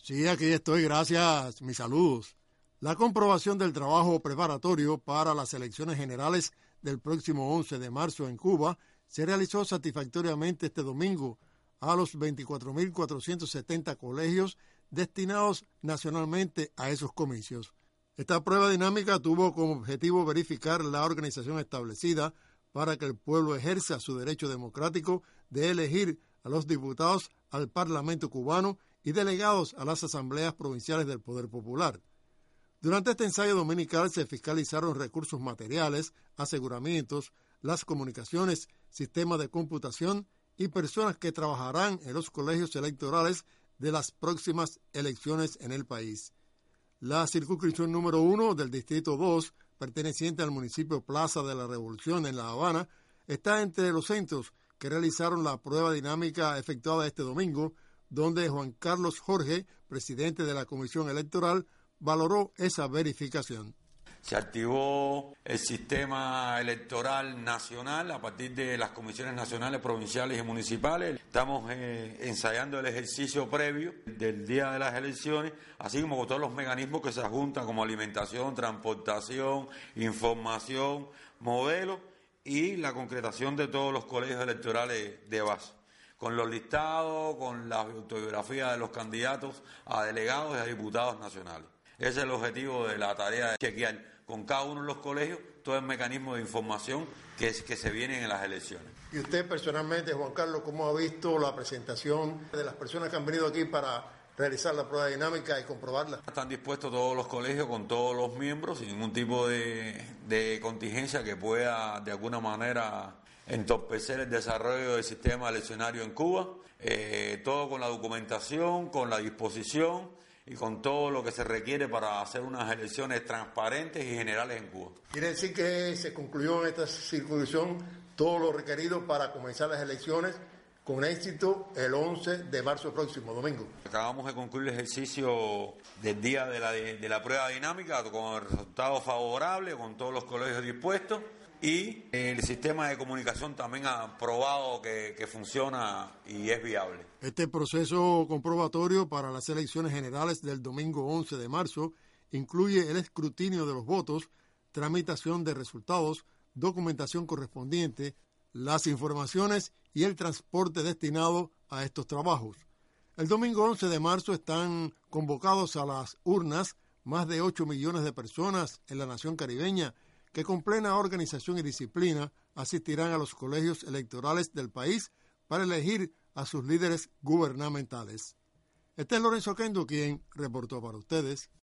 Sí, aquí estoy, gracias, mis saludos. La comprobación del trabajo preparatorio para las elecciones generales del próximo 11 de marzo en Cuba se realizó satisfactoriamente este domingo a los 24.470 colegios destinados nacionalmente a esos comicios. Esta prueba dinámica tuvo como objetivo verificar la organización establecida para que el pueblo ejerza su derecho democrático de elegir a los diputados al Parlamento cubano y delegados a las asambleas provinciales del Poder Popular. Durante este ensayo dominical se fiscalizaron recursos materiales, aseguramientos, las comunicaciones, sistemas de computación y personas que trabajarán en los colegios electorales de las próximas elecciones en el país. La circunscripción número uno del Distrito 2, perteneciente al municipio Plaza de la Revolución en La Habana, está entre los centros que realizaron la prueba dinámica efectuada este domingo donde Juan Carlos Jorge, presidente de la Comisión Electoral, valoró esa verificación. Se activó el sistema electoral nacional a partir de las comisiones nacionales, provinciales y municipales. Estamos eh, ensayando el ejercicio previo del día de las elecciones, así como todos los mecanismos que se juntan como alimentación, transportación, información, modelo y la concretación de todos los colegios electorales de base con los listados, con la autobiografía de los candidatos a delegados y a diputados nacionales. Ese es el objetivo de la tarea de chequear con cada uno de los colegios todo el mecanismo de información que, es, que se vienen en las elecciones. Y usted personalmente, Juan Carlos, ¿cómo ha visto la presentación de las personas que han venido aquí para realizar la prueba dinámica y comprobarla? Están dispuestos todos los colegios con todos los miembros sin ningún tipo de, de contingencia que pueda de alguna manera entorpecer el desarrollo del sistema eleccionario en Cuba, eh, todo con la documentación, con la disposición y con todo lo que se requiere para hacer unas elecciones transparentes y generales en Cuba. Quiere decir que se concluyó en esta circunscripción todo lo requerido para comenzar las elecciones con éxito el 11 de marzo próximo, domingo. Acabamos de concluir el ejercicio del día de la, de la prueba dinámica con el resultado favorable, con todos los colegios dispuestos y el sistema de comunicación también ha probado que, funciona y es viable. Este proceso comprobatorio para las elecciones generales del domingo 11 de marzo incluye el escrutinio de los votos, tramitación de resultados, documentación correspondiente, las informaciones y el transporte destinado a estos trabajos. El domingo 11 de marzo están convocados a las urnas más de 8 millones de personas en la nación caribeña que con plena organización y disciplina asistirán a los colegios electorales del país para elegir a sus líderes gubernamentales. Este es Lorenzo Kendo quien reportó para ustedes.